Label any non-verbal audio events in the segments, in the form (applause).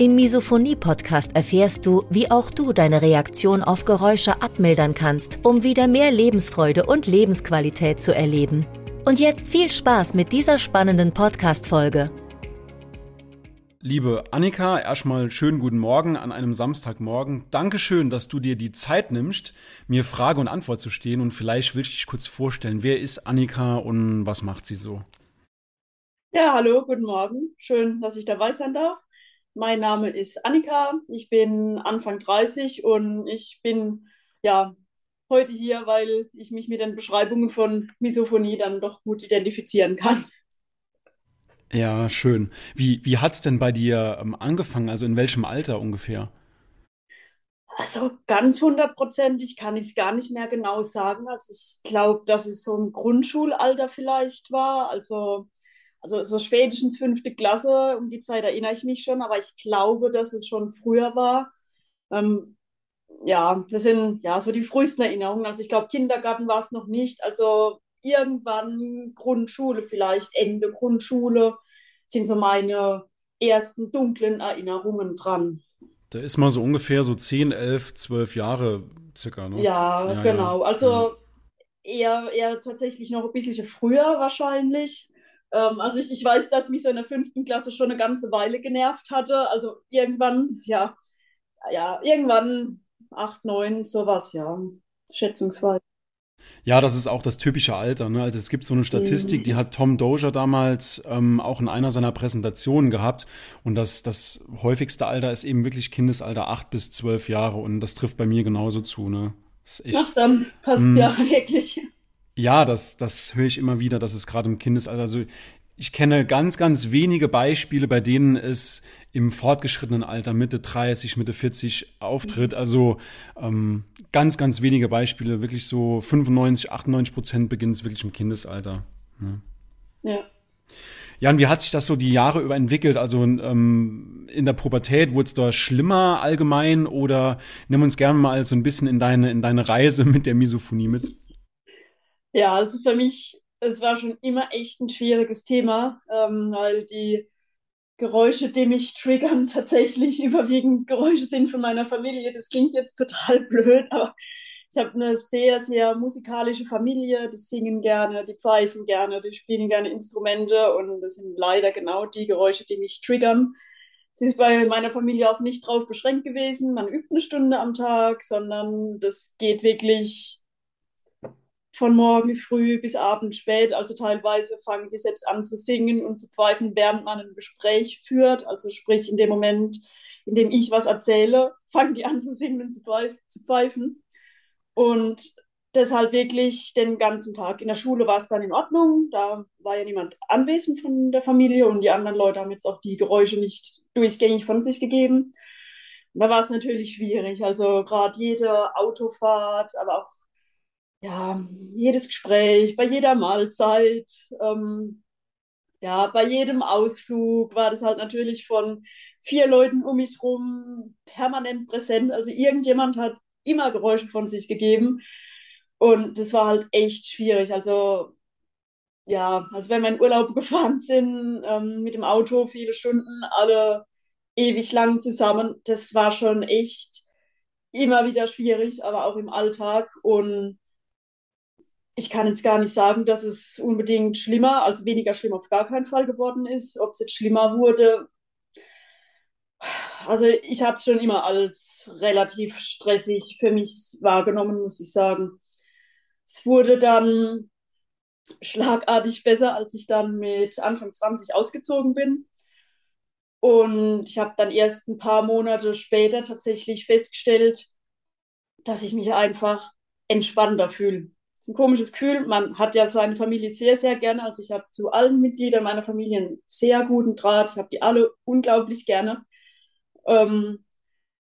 Im Misophonie-Podcast erfährst du, wie auch du deine Reaktion auf Geräusche abmildern kannst, um wieder mehr Lebensfreude und Lebensqualität zu erleben. Und jetzt viel Spaß mit dieser spannenden Podcast-Folge. Liebe Annika, erstmal schönen guten Morgen an einem Samstagmorgen. Dankeschön, dass du dir die Zeit nimmst, mir Frage und Antwort zu stehen. Und vielleicht will ich dich kurz vorstellen. Wer ist Annika und was macht sie so? Ja, hallo, guten Morgen. Schön, dass ich dabei sein darf. Mein Name ist Annika, ich bin Anfang 30 und ich bin ja heute hier, weil ich mich mit den Beschreibungen von Misophonie dann doch gut identifizieren kann. Ja, schön. Wie, wie hat's denn bei dir ähm, angefangen? Also in welchem Alter ungefähr? Also ganz hundertprozentig kann ich es gar nicht mehr genau sagen. Also ich glaube, dass es so ein Grundschulalter vielleicht war. Also also so spätestens fünfte Klasse, um die Zeit erinnere ich mich schon, aber ich glaube, dass es schon früher war. Ähm, ja, das sind ja so die frühesten Erinnerungen. Also ich glaube, Kindergarten war es noch nicht. Also irgendwann Grundschule, vielleicht Ende Grundschule, sind so meine ersten dunklen Erinnerungen dran. Da ist man so ungefähr so 10, 11, 12 Jahre circa, ne? Ja, ja genau. Ja. Also eher, eher tatsächlich noch ein bisschen früher wahrscheinlich. Ähm, also ich, ich weiß, dass mich so in der fünften Klasse schon eine ganze Weile genervt hatte. Also irgendwann, ja, ja, irgendwann acht, neun, sowas, ja, schätzungsweise. Ja, das ist auch das typische Alter. Ne? Also es gibt so eine Statistik, mhm. die hat Tom Dozier damals ähm, auch in einer seiner Präsentationen gehabt. Und das, das häufigste Alter ist eben wirklich Kindesalter acht bis zwölf Jahre. Und das trifft bei mir genauso zu. Ne? Das ist echt, Ach, dann passt mh, ja (laughs) wirklich. Ja, das, das höre ich immer wieder, dass es gerade im Kindesalter, also ich kenne ganz, ganz wenige Beispiele, bei denen es im fortgeschrittenen Alter Mitte 30, Mitte 40 auftritt. Also ähm, ganz, ganz wenige Beispiele, wirklich so 95, 98 Prozent beginnt es wirklich im Kindesalter. Ne? Ja. Jan, wie hat sich das so die Jahre über entwickelt? Also ähm, in der Pubertät wurde es da schlimmer allgemein oder nimm uns gerne mal so ein bisschen in deine, in deine Reise mit der Misophonie mit? Ja, also für mich, es war schon immer echt ein schwieriges Thema, ähm, weil die Geräusche, die mich triggern, (laughs) tatsächlich überwiegend Geräusche sind von meiner Familie. Das klingt jetzt total (laughs) blöd, aber ich habe eine sehr, sehr musikalische Familie. Die singen gerne, die pfeifen gerne, die spielen gerne Instrumente und das sind leider genau die Geräusche, die mich triggern. Sie ist bei meiner Familie auch nicht drauf beschränkt gewesen. Man übt eine Stunde am Tag, sondern das geht wirklich von morgens früh bis abends spät. Also teilweise fangen die selbst an zu singen und zu pfeifen, während man ein Gespräch führt. Also sprich in dem Moment, in dem ich was erzähle, (laughs) fangen die an zu singen und zu pfeifen. Und deshalb wirklich den ganzen Tag. In der Schule war es dann in Ordnung. Da war ja niemand anwesend von der Familie und die anderen Leute haben jetzt auch die Geräusche nicht durchgängig von sich gegeben. da war es natürlich schwierig. Also gerade jede Autofahrt, aber auch ja, jedes Gespräch, bei jeder Mahlzeit, ähm, ja, bei jedem Ausflug war das halt natürlich von vier Leuten um mich rum permanent präsent. Also irgendjemand hat immer Geräusche von sich gegeben. Und das war halt echt schwierig. Also, ja, also wenn wir in Urlaub (laughs) gefahren sind, ähm, mit dem Auto viele Stunden, alle ewig lang zusammen, das war schon echt immer wieder schwierig, aber auch im Alltag. Und ich kann jetzt gar nicht sagen, dass es unbedingt schlimmer, also weniger schlimm auf gar keinen Fall geworden ist. Ob es jetzt schlimmer wurde, also ich habe es schon immer als relativ stressig für mich wahrgenommen, muss ich sagen. Es wurde dann schlagartig besser, als ich dann mit Anfang 20 ausgezogen bin. Und ich habe dann erst ein paar Monate später tatsächlich festgestellt, dass ich mich einfach entspannter fühle ist ein komisches Gefühl. Man hat ja seine Familie sehr, sehr gerne. Also ich habe zu allen Mitgliedern meiner Familie einen sehr guten Draht. Ich habe die alle unglaublich gerne. Ähm,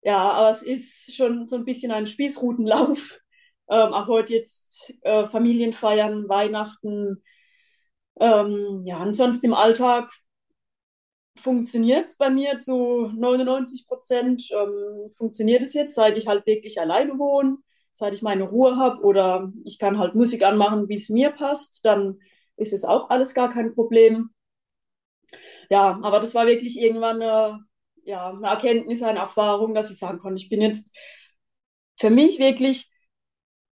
ja, aber es ist schon so ein bisschen ein Spießrutenlauf. (laughs) Ähm, auch heute jetzt äh, Familienfeiern, Weihnachten. Ähm, ja, ansonsten im Alltag funktioniert bei mir zu 99 Prozent. Ähm, funktioniert es jetzt, seit ich halt wirklich alleine wohne, seit ich meine Ruhe habe oder ich kann halt Musik anmachen, wie es mir passt, dann ist es auch alles gar kein Problem. Ja, aber das war wirklich irgendwann eine, ja, eine Erkenntnis, eine Erfahrung, dass ich sagen konnte, ich bin jetzt für mich wirklich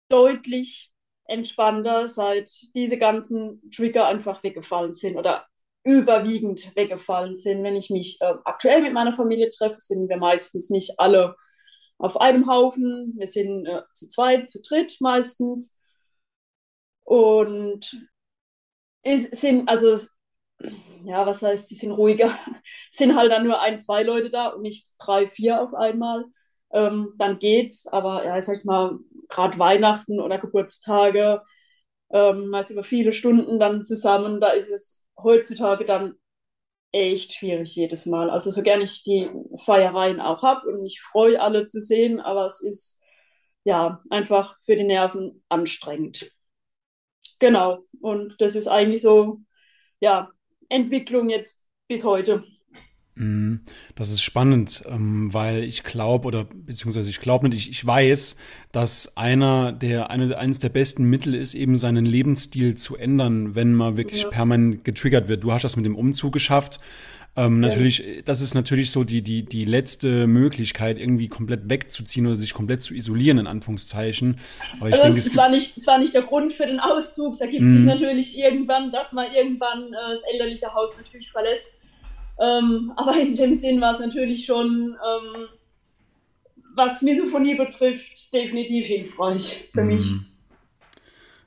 deutlich entspannter, seit diese ganzen Trigger einfach weggefallen sind oder überwiegend weggefallen sind. Wenn ich mich äh, aktuell mit meiner Familie treffe, sind wir meistens nicht alle auf einem Haufen. Wir sind äh, zu zweit, zu dritt meistens. Und es sind, also, ja, was heißt, die sind ruhiger. (laughs) sind halt dann nur ein, zwei Leute da und nicht drei, vier auf einmal. Ähm, dann geht's. Aber ja, ich sag's mal, gerade Weihnachten oder Geburtstage, ähm, meist über viele Stunden dann zusammen, da ist es heutzutage dann echt schwierig jedes Mal. Also so gern ich die Feiereien auch hab und mich freue, alle zu sehen, aber es ist ja einfach für die Nerven anstrengend. Genau. Und das ist eigentlich so, ja, Entwicklung jetzt bis heute. Mhm. Das ist spannend, ähm, weil ich glaube oder beziehungsweise ich glaube nicht, ich, ich weiß, dass einer der eine, eines der besten Mittel ist, eben seinen Lebensstil zu ändern, wenn man wirklich ja. permanent getriggert wird. Du hast das mit dem Umzug geschafft. Ähm, ja. Natürlich, das ist natürlich so die die die letzte Möglichkeit, irgendwie komplett wegzuziehen oder sich komplett zu isolieren in Anführungszeichen. Aber ich also denke, es, es war nicht es war nicht der Grund für den Auszug. Es ergibt sich mhm. natürlich irgendwann, dass man irgendwann äh, das elterliche Haus natürlich verlässt ähm, aber in dem Sinn war es natürlich schon, ähm, was Misophonie betrifft, definitiv hilfreich für mhm. mich.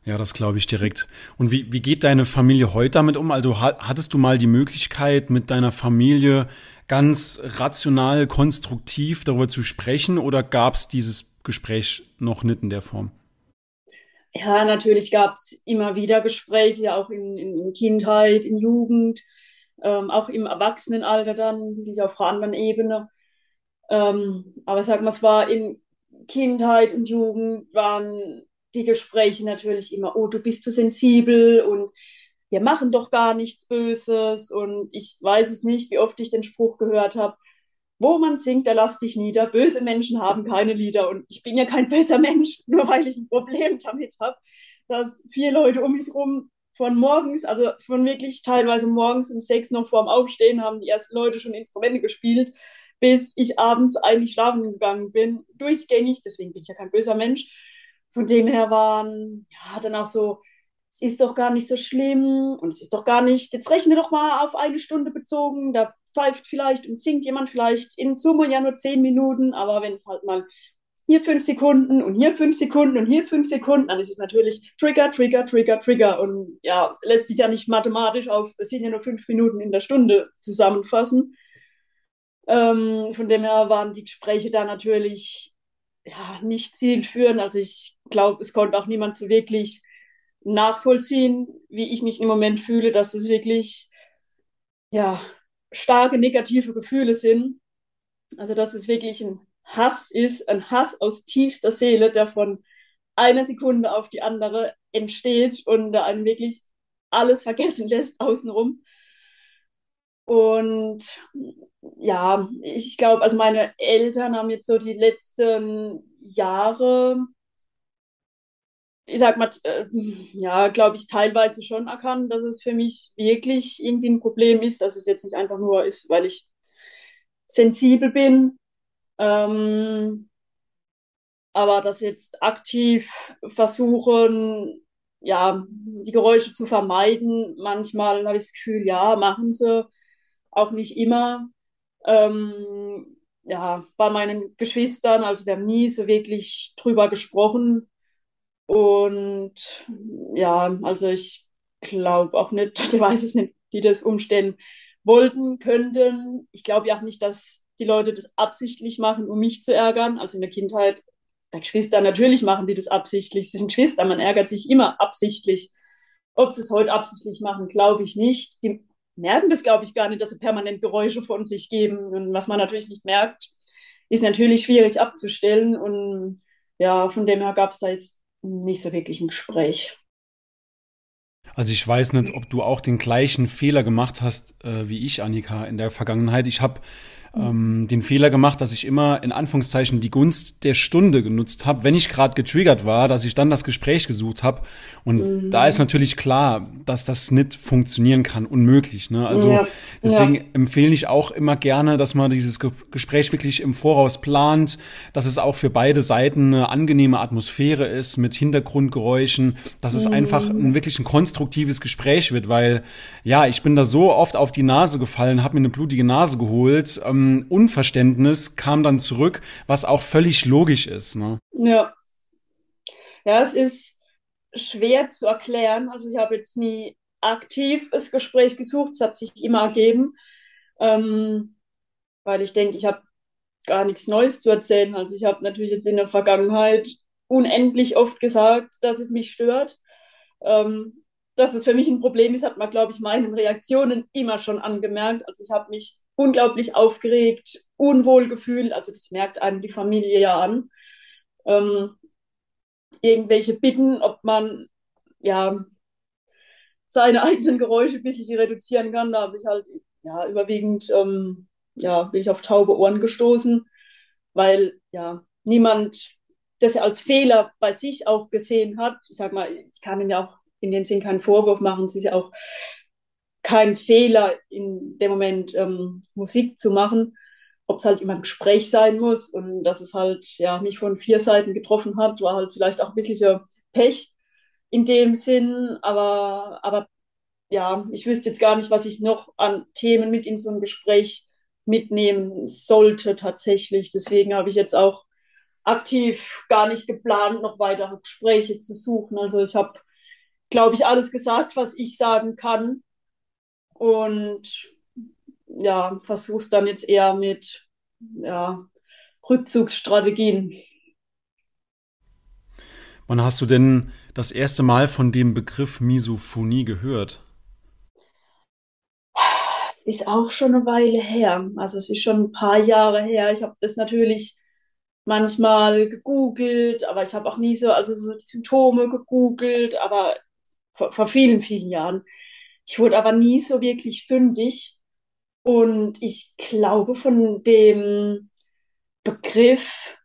Ja, das glaube ich direkt. Und wie, wie geht deine Familie heute damit um? Also hattest du mal die Möglichkeit, mit deiner Familie ganz rational, konstruktiv darüber zu sprechen oder gab es dieses Gespräch noch nicht in der Form? Ja, natürlich gab es immer wieder Gespräche, auch in, in Kindheit, in Jugend ähm, auch im Erwachsenenalter dann, sicher auf einer anderen Ebene. Ähm, aber sag mal, es war in Kindheit und Jugend waren die Gespräche natürlich immer, oh, du bist zu sensibel und wir machen doch gar nichts Böses und ich weiß es nicht, wie oft ich den Spruch gehört habe, wo man singt, da lass dich nieder. Böse Menschen haben keine Lieder und ich bin ja kein (laughs) böser Mensch, nur weil ich ein Problem damit habe, dass vier Leute um mich herum von morgens, also von wirklich teilweise morgens um sechs noch vorm Aufstehen haben die ersten Leute schon Instrumente gespielt, bis ich abends eigentlich schlafen gegangen bin, durchgängig, deswegen bin ich ja kein böser Mensch. Von dem her waren, ja, dann auch so, es ist doch gar nicht so schlimm und es ist doch gar nicht, jetzt rechne doch mal auf eine Stunde bezogen, da pfeift vielleicht und singt jemand vielleicht in Summe ja nur zehn Minuten, aber wenn es halt mal hier fünf Sekunden und hier fünf Sekunden und hier fünf Sekunden, dann ist es natürlich Trigger, Trigger, Trigger, Trigger und ja, lässt sich ja nicht mathematisch auf, es sind ja nur fünf Minuten in der Stunde zusammenfassen. Ähm, von dem her waren die Gespräche da natürlich ja, nicht zielführend. Also ich glaube, es konnte auch niemand so wirklich nachvollziehen, wie ich mich im Moment fühle, dass es wirklich ja, starke negative Gefühle sind. Also dass es wirklich ein Hass ist, ein Hass aus tiefster Seele, der von einer Sekunde auf die andere entsteht und da einen wirklich alles vergessen (laughs) lässt außenrum. Und ja, ich glaube, also meine Eltern haben jetzt so die letzten Jahre, ich sag mal, äh, ja, glaube ich, teilweise schon erkannt, dass es für mich wirklich irgendwie ein Problem ist, dass es jetzt nicht einfach nur ist, weil ich sensibel bin, ähm, aber das jetzt aktiv versuchen, ja, die Geräusche zu vermeiden, manchmal habe ich das Gefühl, ja, machen sie, auch nicht immer. Ähm, ja, bei meinen Geschwistern, also wir haben nie so wirklich drüber gesprochen. Und ja, also ich glaube auch nicht, (laughs) ich weiß es nicht, die das umstellen wollten, könnten. Ich glaube ja auch nicht, dass die Leute das absichtlich machen, um mich zu ärgern. Also in der Kindheit, bei Geschwistern natürlich machen die das absichtlich. Sie sind Geschwister, man ärgert sich immer absichtlich. Ob sie es heute absichtlich machen, glaube ich nicht. Die merken das, glaube ich, gar nicht, dass sie permanent Geräusche von sich geben. Und was man natürlich nicht merkt, ist natürlich schwierig abzustellen. Und ja, von dem her gab es da jetzt nicht so wirklich ein Gespräch. Also ich weiß nicht, ob du auch den gleichen Fehler gemacht hast äh, wie ich, Annika, in der Vergangenheit. Ich habe ähm, den Fehler gemacht, dass ich immer in Anführungszeichen die Gunst der Stunde genutzt habe, wenn ich gerade getriggert war, dass ich dann das Gespräch gesucht habe. Und mhm. da ist natürlich klar, dass das nicht funktionieren kann, unmöglich. Ne? Also ja. deswegen ja. empfehle ich auch immer gerne, dass man dieses Ge Gespräch wirklich im Voraus plant, dass es auch für beide Seiten eine angenehme Atmosphäre ist mit Hintergrundgeräuschen, dass es mhm. einfach ein wirklich ein konstruktives Gespräch wird, weil ja, ich bin da so oft auf die Nase gefallen, habe mir eine blutige Nase geholt. Ähm, Unverständnis kam dann zurück, was auch völlig logisch ist. Ne? Ja. Ja, es ist schwer zu erklären. Also ich habe jetzt nie aktiv das Gespräch gesucht, es hat sich immer ergeben, ähm, weil ich denke, ich habe gar nichts Neues zu erzählen. Also ich habe natürlich jetzt in der Vergangenheit unendlich oft gesagt, dass es mich stört. Ähm, dass es für mich ein Problem ist, hat man, glaube ich, meinen Reaktionen immer schon angemerkt. Also ich habe mich unglaublich aufgeregt, unwohl gefühlt. Also das merkt einem die Familie ja an. Ähm, irgendwelche Bitten, ob man ja seine (laughs) eigenen Geräusche ein bisschen reduzieren kann. Da habe ich halt ja überwiegend ähm, ja bin ich auf taube Ohren gestoßen, weil ja niemand das ja als Fehler bei sich auch gesehen hat. Ich sag mal, ich kann ihm ja auch in dem Sinn keinen Vorwurf machen. Es ist ja auch kein Fehler, in dem Moment ähm, Musik zu machen, ob es halt immer ein Gespräch sein muss und dass es halt ja mich von vier Seiten getroffen hat, war halt vielleicht auch ein bisschen Pech in dem Sinn, aber, aber ja, ich wüsste jetzt gar nicht, was ich noch an Themen mit in so ein Gespräch mitnehmen sollte tatsächlich. Deswegen habe ich jetzt auch aktiv gar nicht geplant, noch weitere Gespräche zu suchen. Also ich habe, glaube ich, alles gesagt, was ich sagen kann und ja, versuch's dann jetzt eher mit ja, Rückzugsstrategien. Wann hast du denn das erste Mal von dem Begriff Misophonie gehört? Es ist auch schon eine Weile her. Also es ist schon ein paar Jahre her. Ich habe das natürlich manchmal gegoogelt, aber ich habe auch nie so, also so die Symptome gegoogelt, aber vor, vor vielen, vielen Jahren. Ich wurde aber nie so wirklich fündig. Und ich glaube, von dem Begriff,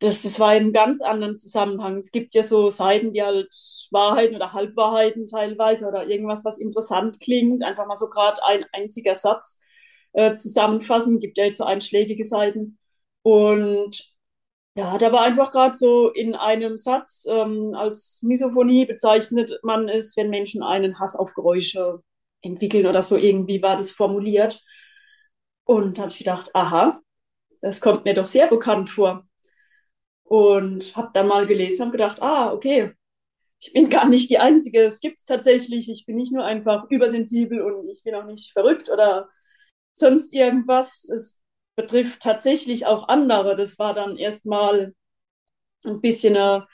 das, das war in einem ganz anderen Zusammenhang. Es gibt ja so Seiten, die halt Wahrheiten oder Halbwahrheiten teilweise oder irgendwas, was interessant klingt, einfach mal so gerade ein einziger Satz äh, zusammenfassen. Gibt ja jetzt so einschlägige Seiten. Und ja, da war einfach gerade so in einem Satz, ähm, als Misophonie bezeichnet man es, wenn Menschen einen Hass auf Geräusche entwickeln oder so irgendwie war das formuliert. Und habe ich gedacht, aha, das kommt mir doch sehr bekannt vor. Und habe dann mal gelesen und gedacht, ah, okay, ich bin gar nicht die Einzige, es gibt's tatsächlich. Ich bin nicht nur einfach übersensibel und ich bin auch nicht verrückt oder sonst irgendwas. Es betrifft tatsächlich auch andere. Das war dann erstmal ein bisschen eine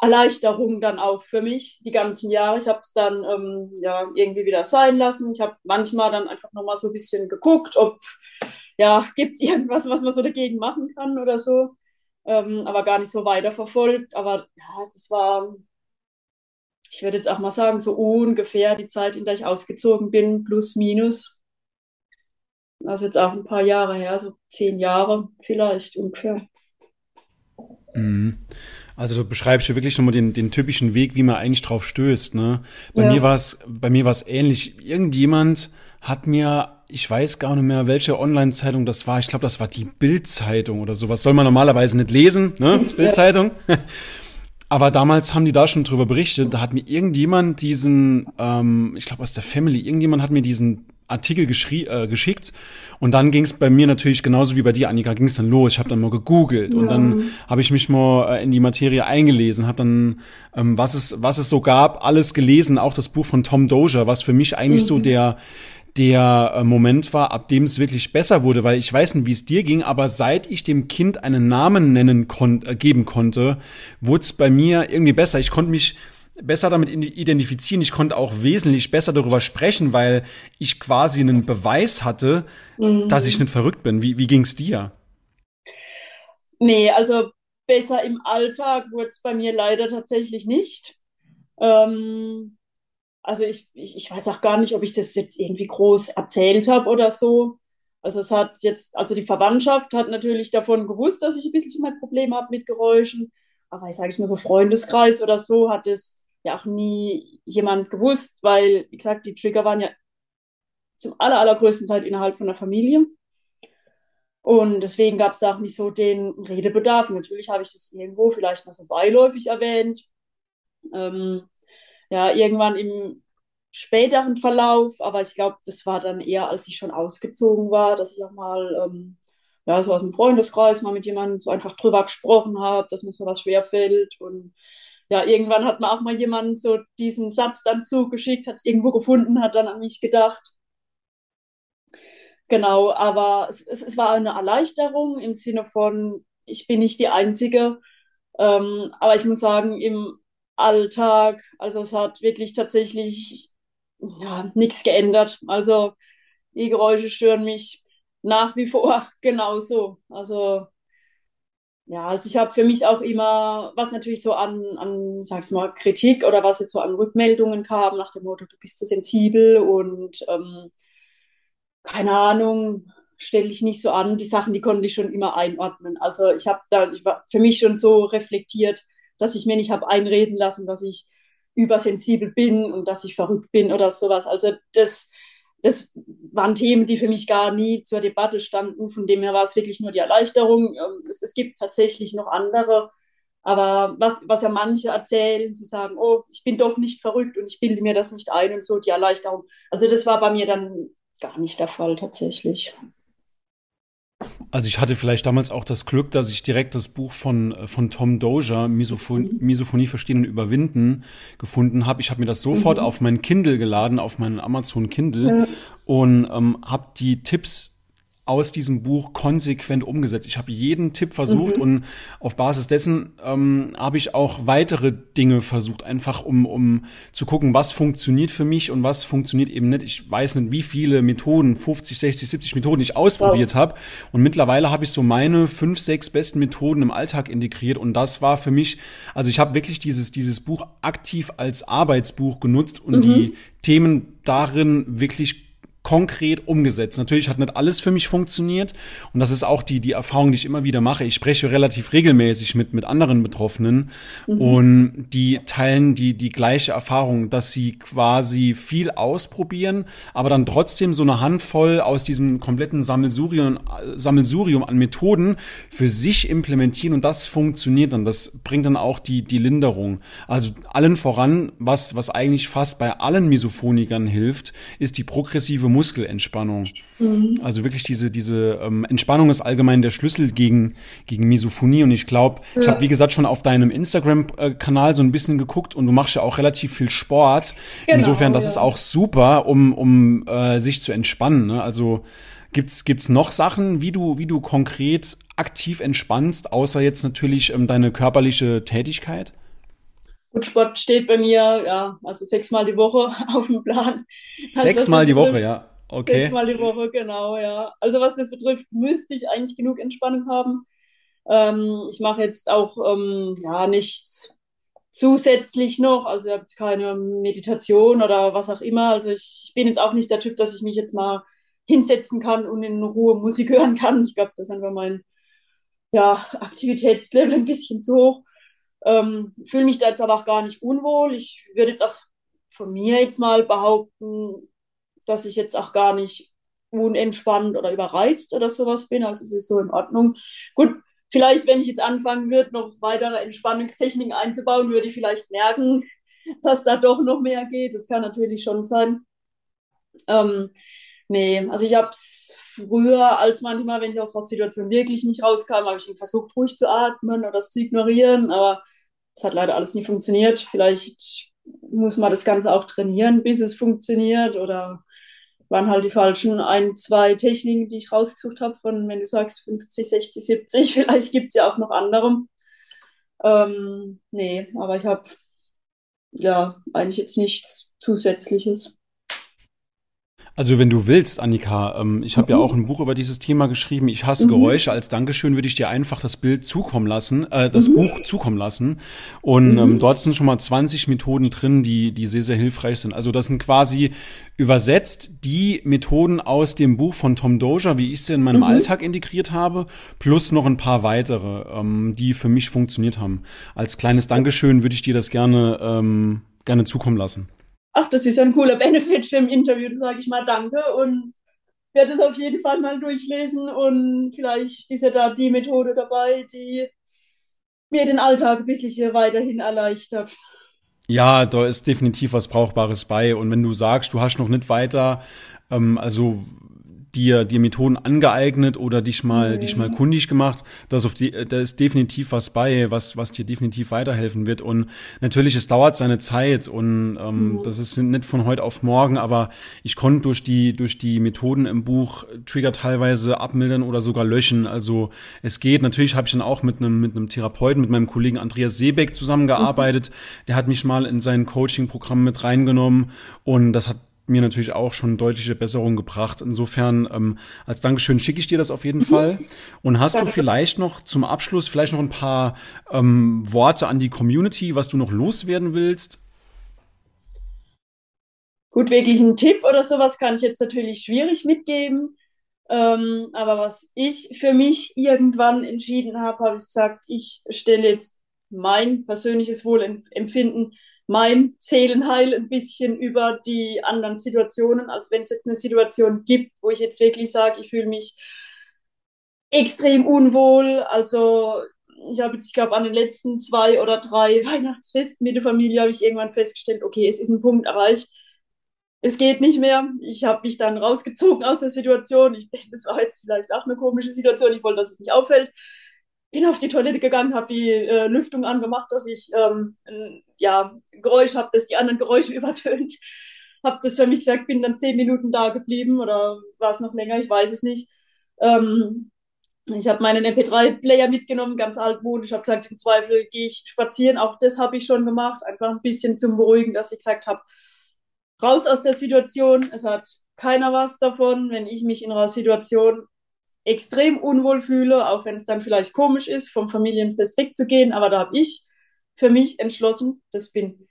Erleichterung dann auch für mich die ganzen Jahre. Ich habe es dann ähm, ja irgendwie wieder sein lassen. Ich habe manchmal dann einfach nochmal so ein bisschen geguckt, ob ja gibt es irgendwas, was man so dagegen machen kann oder so, ähm, aber gar nicht so weiter verfolgt. Aber ja, das war, ich würde jetzt auch mal sagen, so ungefähr die Zeit, in der ich ausgezogen bin, plus minus. Also jetzt auch ein paar Jahre her, so zehn Jahre vielleicht ungefähr. Mhm. Also du beschreibst ja wirklich nochmal den, den typischen Weg, wie man eigentlich drauf stößt. Ne? Bei ja. mir war es, bei mir war es ähnlich. Irgendjemand hat mir, ich weiß gar nicht mehr, welche Online-Zeitung das war. Ich glaube, das war die Bild-Zeitung oder sowas. Soll man normalerweise nicht lesen, ne? (laughs) Bild-Zeitung. (laughs) Aber damals haben die da schon drüber berichtet. Da hat mir irgendjemand diesen, ähm, ich glaube aus der Family, irgendjemand hat mir diesen Artikel äh, geschickt und dann ging es bei mir natürlich genauso wie bei dir, Annika, ging es dann los. Ich habe dann mal gegoogelt ja. und dann habe ich mich mal äh, in die Materie eingelesen, habe dann, ähm, was es was es so gab, alles gelesen, auch das Buch von Tom Dozier, was für mich eigentlich mhm. so der der äh, Moment war, ab dem es wirklich besser wurde, weil ich weiß nicht, wie es dir ging, aber seit ich dem Kind einen Namen nennen kon äh, geben konnte, wurde es bei mir irgendwie besser. Ich konnte mich besser damit identifizieren. Ich konnte auch wesentlich besser darüber sprechen, weil ich quasi einen Beweis hatte, mhm. dass ich nicht verrückt bin. Wie, wie ging's dir? Nee, also besser im Alltag wurde es bei mir leider tatsächlich nicht. Ähm, also ich, ich, ich weiß auch gar nicht, ob ich das jetzt irgendwie groß erzählt habe oder so. Also es hat jetzt, also die Verwandtschaft hat natürlich davon gewusst, dass ich ein bisschen mein Problem habe mit Geräuschen. Aber ich sage es mal so, Freundeskreis oder so hat es ja auch nie jemand gewusst, weil, wie gesagt, die Trigger waren ja zum aller, allergrößten Teil innerhalb von der Familie. Und deswegen gab es auch nicht so den Redebedarf. Natürlich habe ich das irgendwo vielleicht mal so beiläufig erwähnt. Ähm, ja, irgendwann im späteren Verlauf, aber ich glaube, das war dann eher, als ich schon ausgezogen war, dass ich auch mal, ähm, ja, so aus dem Freundeskreis mal mit jemandem so einfach drüber gesprochen habe, dass mir sowas schwerfällt und ja, irgendwann hat man auch mal jemanden so diesen Satz dann zugeschickt, hat es irgendwo gefunden, hat dann an mich gedacht. Genau, aber es, es, es war eine Erleichterung im Sinne von, ich bin nicht die Einzige. Ähm, aber ich muss sagen, im Alltag, also es hat wirklich tatsächlich ja, nichts geändert. Also die Geräusche stören mich nach wie vor (laughs) genauso. Also ja, also ich habe für mich auch immer, was natürlich so an, an, sag's mal, Kritik oder was jetzt so an Rückmeldungen kam, nach dem Motto, du bist zu sensibel und ähm, keine Ahnung, stell dich nicht so an. Die Sachen, die konnte ich schon immer einordnen. Also ich habe da, ich war für mich schon so reflektiert, dass ich mir nicht habe einreden lassen, dass ich übersensibel bin und dass ich verrückt bin oder sowas. Also das, das waren Themen, die für mich gar nie zur Debatte standen. Von dem her war es wirklich nur die Erleichterung. Ähm, es, es gibt tatsächlich noch andere. Aber was, was ja manche erzählen, sie sagen, oh, ich bin doch nicht verrückt und ich bilde mir das nicht ein und so, die Erleichterung. Also das war bei mir dann gar nicht der Fall tatsächlich. Also ich hatte vielleicht damals auch das Glück, dass ich direkt das Buch von, äh, von Tom Dozier, Misophon mhm. Misophonie verstehen und überwinden, gefunden habe. Ich habe mir das sofort mhm. auf mein Kindle geladen, auf meinen Amazon Kindle ja. und ähm, habe die Tipps aus diesem Buch konsequent umgesetzt. Ich habe jeden Tipp versucht mhm. und auf Basis dessen ähm, habe ich auch weitere Dinge versucht, einfach um, um zu gucken, was funktioniert für mich und was funktioniert eben nicht. Ich weiß nicht, wie viele Methoden, 50, 60, 70 Methoden ich ausprobiert wow. habe. Und mittlerweile habe ich so meine fünf, sechs besten Methoden im Alltag integriert. Und das war für mich, also ich habe wirklich dieses, dieses Buch aktiv als Arbeitsbuch genutzt und mhm. die Themen darin wirklich konkret umgesetzt. Natürlich hat nicht alles für mich funktioniert und das ist auch die die Erfahrung, die ich immer wieder mache. Ich spreche relativ regelmäßig mit mit anderen Betroffenen mhm. und die teilen die die gleiche Erfahrung, dass sie quasi viel ausprobieren, aber dann trotzdem so eine Handvoll aus diesem kompletten Sammelsurium Sammelsurium an Methoden für sich implementieren und das funktioniert dann. Das bringt dann auch die die Linderung. Also allen voran, was was eigentlich fast bei allen Misophonikern hilft, ist die progressive Muskelentspannung. Mhm. Also wirklich diese, diese ähm, Entspannung ist allgemein der Schlüssel gegen, gegen Misophonie. Und ich glaube, ja. ich habe, wie gesagt, schon auf deinem Instagram-Kanal so ein bisschen geguckt und du machst ja auch relativ viel Sport. Genau, Insofern, das ja. ist auch super, um, um äh, sich zu entspannen. Ne? Also gibt's gibt's noch Sachen, wie du, wie du konkret aktiv entspannst, außer jetzt natürlich ähm, deine körperliche Tätigkeit? Gut, Sport steht bei mir, ja, also sechsmal die Woche (laughs) auf dem Plan. Also sechsmal die Woche, ja. Okay. Sechsmal die Woche, genau, ja. Also was das betrifft, müsste ich eigentlich genug Entspannung haben. Ähm, ich mache jetzt auch ähm, ja nichts zusätzlich noch, also ich habe jetzt keine Meditation oder was auch immer. Also ich bin jetzt auch nicht der Typ, dass ich mich jetzt mal hinsetzen kann und in Ruhe Musik (laughs) hören kann. Ich glaube, das ist einfach mein ja, Aktivitätslevel ein bisschen zu hoch. Ähm, Fühle mich da jetzt aber auch gar nicht unwohl. Ich würde jetzt auch von mir jetzt mal behaupten, dass ich jetzt auch gar nicht unentspannt oder überreizt oder sowas bin. Also es ist so in Ordnung. Gut, vielleicht, wenn ich jetzt anfangen würde, noch weitere Entspannungstechniken einzubauen, würde ich vielleicht merken, (laughs) dass da doch noch mehr geht. Das kann natürlich schon sein. Ähm, nee, also ich habe es früher als manchmal, wenn ich aus der Situation wirklich nicht rauskam, habe ich versucht, ruhig zu atmen oder es zu ignorieren, aber es hat leider alles nie funktioniert. Vielleicht muss man das Ganze auch trainieren, bis es funktioniert oder waren halt die falschen ein, zwei Techniken, die ich rausgesucht habe, von, wenn du sagst, 50, 60, 70, vielleicht gibt's ja auch noch andere. Ähm, nee, aber ich habe ja, eigentlich jetzt nichts Zusätzliches. Also wenn du willst, Annika, ähm, ich habe ja auch ein Buch über dieses Thema geschrieben. Ich hasse mhm. Geräusche. Als Dankeschön würde ich dir einfach das Bild zukommen lassen, äh, das mhm. Buch zukommen lassen. Und ähm, mhm. dort sind schon mal 20 Methoden drin, die die sehr sehr hilfreich sind. Also das sind quasi übersetzt die Methoden aus dem Buch von Tom Dozier, wie ich sie in meinem mhm. Alltag integriert habe, plus noch ein paar weitere, ähm, die für mich funktioniert haben. Als kleines Dankeschön würde ich dir das gerne ähm, gerne zukommen lassen ach, das ist ein cooler Benefit für ein Interview, da sage ich mal danke und werde es auf jeden Fall mal durchlesen und vielleicht ist ja da die Methode dabei, die mir den Alltag ein bisschen weiterhin erleichtert. Ja, da ist definitiv was Brauchbares bei. Und wenn du sagst, du hast noch nicht weiter, ähm, also dir, dir Methoden angeeignet oder dich mal, mhm. dich mal kundig gemacht. Da ist, auf die, da ist definitiv was bei, was, was dir definitiv weiterhelfen wird. Und natürlich, es dauert seine Zeit und ähm, mhm. das ist nicht von heute auf morgen, aber ich konnte durch die, durch die Methoden im Buch Trigger teilweise abmildern oder sogar löschen. Also es geht. Natürlich habe ich dann auch mit einem, mit einem Therapeuten, mit meinem Kollegen Andreas Seebeck zusammengearbeitet. Mhm. Der hat mich mal in sein Coaching-Programm mit reingenommen und das hat mir natürlich auch schon deutliche Besserung gebracht. Insofern ähm, als Dankeschön schicke ich dir das auf jeden Fall. Und hast du vielleicht noch zum Abschluss vielleicht noch ein paar ähm, Worte an die Community, was du noch loswerden willst? Gut, wirklich einen Tipp oder sowas kann ich jetzt natürlich schwierig mitgeben. Ähm, aber was ich für mich irgendwann entschieden habe, habe ich gesagt, ich stelle jetzt mein persönliches Wohlempfinden mein Seelenheil ein bisschen über die anderen Situationen, als wenn es jetzt eine Situation gibt, wo ich jetzt wirklich sage, ich fühle mich extrem unwohl. Also ich habe jetzt, ich glaube, an den letzten zwei oder drei (laughs) Weihnachtsfesten mit der Familie habe ich irgendwann festgestellt, okay, es ist ein Punkt erreicht. Es geht nicht mehr. Ich habe mich dann rausgezogen aus der Situation. Ich denke, (laughs) das war jetzt vielleicht auch eine komische Situation. Ich wollte, dass es nicht auffällt bin auf die Toilette gegangen, habe die äh, Lüftung angemacht, dass ich ähm, ja, Geräusch habe, das die anderen Geräusche (laughs) übertönt. Habe das für mich gesagt, bin dann zehn Minuten da geblieben oder war es noch länger, ich weiß es nicht. Ähm, ich habe meinen MP3-Player mitgenommen, ganz altmodisch. Habe gesagt, im Zweifel gehe ich spazieren. Auch das habe ich schon gemacht, einfach ein bisschen zum Beruhigen, dass ich gesagt habe, raus aus der Situation. Es hat keiner was davon, wenn ich mich in einer Situation extrem unwohl fühle, auch wenn es dann vielleicht komisch ist, vom Familienfest wegzugehen. Aber da habe ich für mich entschlossen, das bin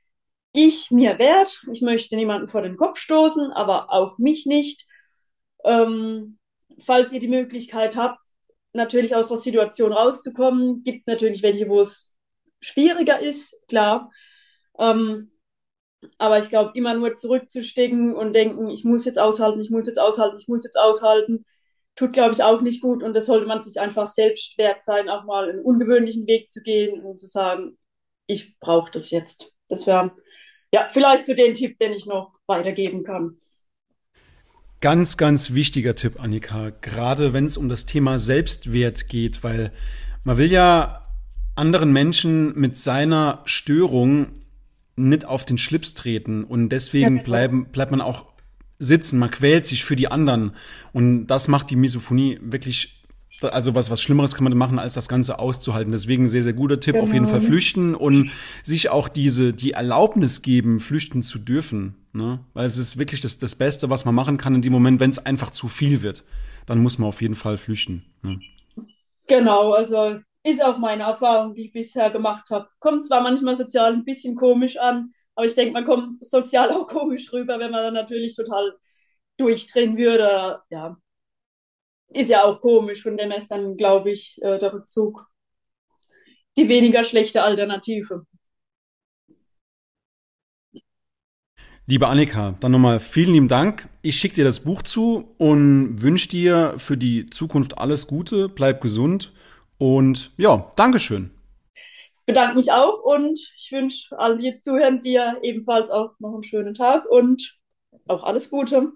ich mir wert. Ich möchte niemanden vor den Kopf stoßen, aber auch mich nicht. Ähm, falls ihr die Möglichkeit habt, natürlich aus der Situation rauszukommen, gibt natürlich welche, wo es schwieriger ist, klar. Ähm, aber ich glaube, immer nur zurückzustecken und denken, ich muss jetzt aushalten, ich muss jetzt aushalten, ich muss jetzt aushalten, tut, glaube ich, auch nicht gut. Und das sollte man sich einfach selbst wert sein, auch mal einen ungewöhnlichen Weg zu gehen und zu sagen, ich brauche das jetzt. Das wäre ja vielleicht so den Tipp, den ich noch weitergeben kann. Ganz, ganz wichtiger Tipp, Annika, gerade wenn es um das Thema Selbstwert geht, weil man will ja anderen Menschen mit seiner Störung nicht auf den Schlips treten und deswegen ja, genau. bleiben, bleibt man auch sitzen, man quält sich für die anderen. Und das macht die Misophonie wirklich also was, was Schlimmeres kann man machen, als das Ganze auszuhalten. Deswegen sehr, sehr guter Tipp. Genau. Auf jeden Fall flüchten und sich auch diese, die Erlaubnis geben, flüchten zu dürfen. Ne? Weil es ist wirklich das, das Beste, was man machen kann in dem Moment, wenn es einfach zu viel wird. Dann muss man auf jeden Fall flüchten. Ne? Genau, also ist auch meine Erfahrung, die ich bisher gemacht habe. Kommt zwar manchmal sozial ein bisschen komisch an, aber ich denke, man kommt sozial (laughs) auch komisch rüber, wenn man dann natürlich total durchdrehen würde. Ja, ist ja auch komisch. Von dem ist dann, glaube ich, äh, der Rückzug die weniger schlechte Alternative. Liebe Annika, dann nochmal vielen lieben Dank. Ich schicke dir das Buch zu und wünsche dir für die Zukunft alles Gute. Bleib gesund und ja, Dankeschön bedanke mich auch und ich wünsche allen, die jetzt zuhören, dir ebenfalls auch noch einen schönen Tag und auch alles Gute.